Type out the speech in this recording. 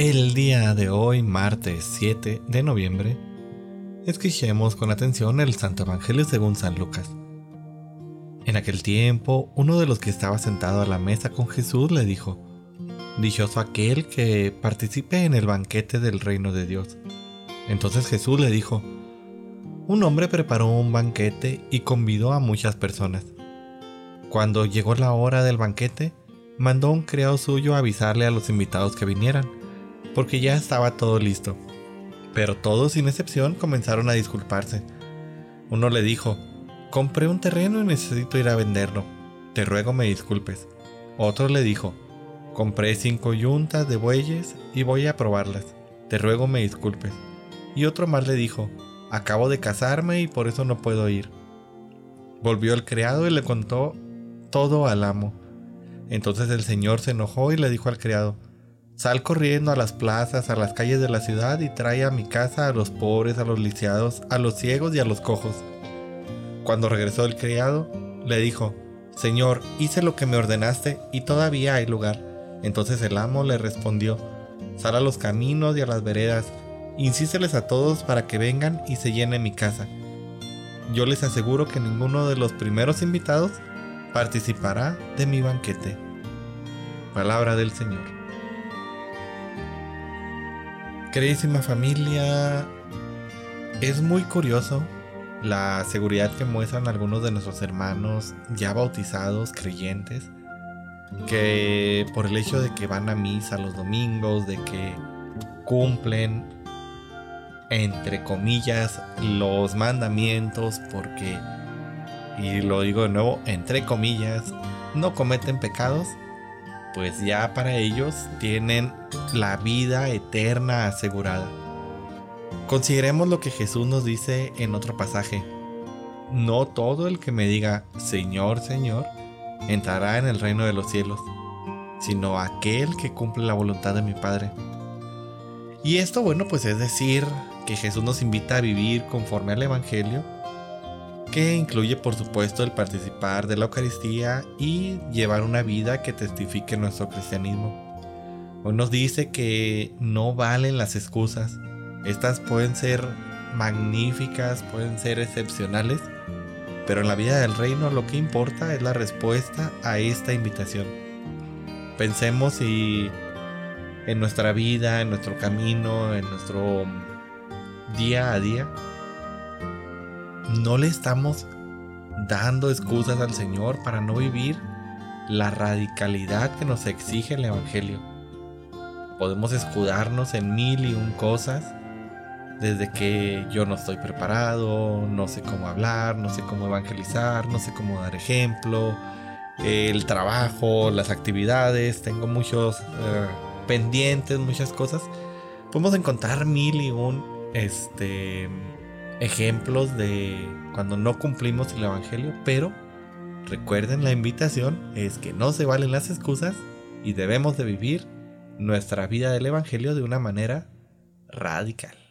El día de hoy, martes 7 de noviembre, escuchemos con atención el Santo Evangelio según San Lucas. En aquel tiempo, uno de los que estaba sentado a la mesa con Jesús le dijo, Dichoso aquel que participe en el banquete del reino de Dios. Entonces Jesús le dijo, Un hombre preparó un banquete y convidó a muchas personas. Cuando llegó la hora del banquete, mandó un criado suyo a avisarle a los invitados que vinieran, porque ya estaba todo listo. Pero todos sin excepción comenzaron a disculparse. Uno le dijo, Compré un terreno y necesito ir a venderlo. Te ruego me disculpes. Otro le dijo, compré cinco yuntas de bueyes y voy a probarlas. Te ruego me disculpes. Y otro más le dijo, acabo de casarme y por eso no puedo ir. Volvió el criado y le contó todo al amo. Entonces el señor se enojó y le dijo al criado, sal corriendo a las plazas, a las calles de la ciudad y trae a mi casa a los pobres, a los lisiados, a los ciegos y a los cojos. Cuando regresó el criado, le dijo, Señor, hice lo que me ordenaste y todavía hay lugar. Entonces el amo le respondió, Sal a los caminos y a las veredas, insísteles a todos para que vengan y se llene mi casa. Yo les aseguro que ninguno de los primeros invitados participará de mi banquete. Palabra del Señor. Queridísima familia, es muy curioso la seguridad que muestran algunos de nuestros hermanos ya bautizados, creyentes, que por el hecho de que van a misa los domingos, de que cumplen, entre comillas, los mandamientos, porque, y lo digo de nuevo, entre comillas, no cometen pecados, pues ya para ellos tienen la vida eterna asegurada. Consideremos lo que Jesús nos dice en otro pasaje. No todo el que me diga Señor, Señor, entrará en el reino de los cielos, sino aquel que cumple la voluntad de mi Padre. Y esto, bueno, pues es decir, que Jesús nos invita a vivir conforme al Evangelio, que incluye por supuesto el participar de la Eucaristía y llevar una vida que testifique nuestro cristianismo. Hoy nos dice que no valen las excusas, estas pueden ser magníficas, pueden ser excepcionales, pero en la vida del reino lo que importa es la respuesta a esta invitación. Pensemos si en nuestra vida, en nuestro camino, en nuestro día a día, no le estamos dando excusas al Señor para no vivir la radicalidad que nos exige el Evangelio. Podemos escudarnos en mil y un cosas, desde que yo no estoy preparado, no sé cómo hablar, no sé cómo evangelizar, no sé cómo dar ejemplo, el trabajo, las actividades, tengo muchos eh, pendientes, muchas cosas. Podemos encontrar mil y un este, ejemplos de cuando no cumplimos el evangelio, pero recuerden la invitación es que no se valen las excusas y debemos de vivir nuestra vida del evangelio de una manera radical.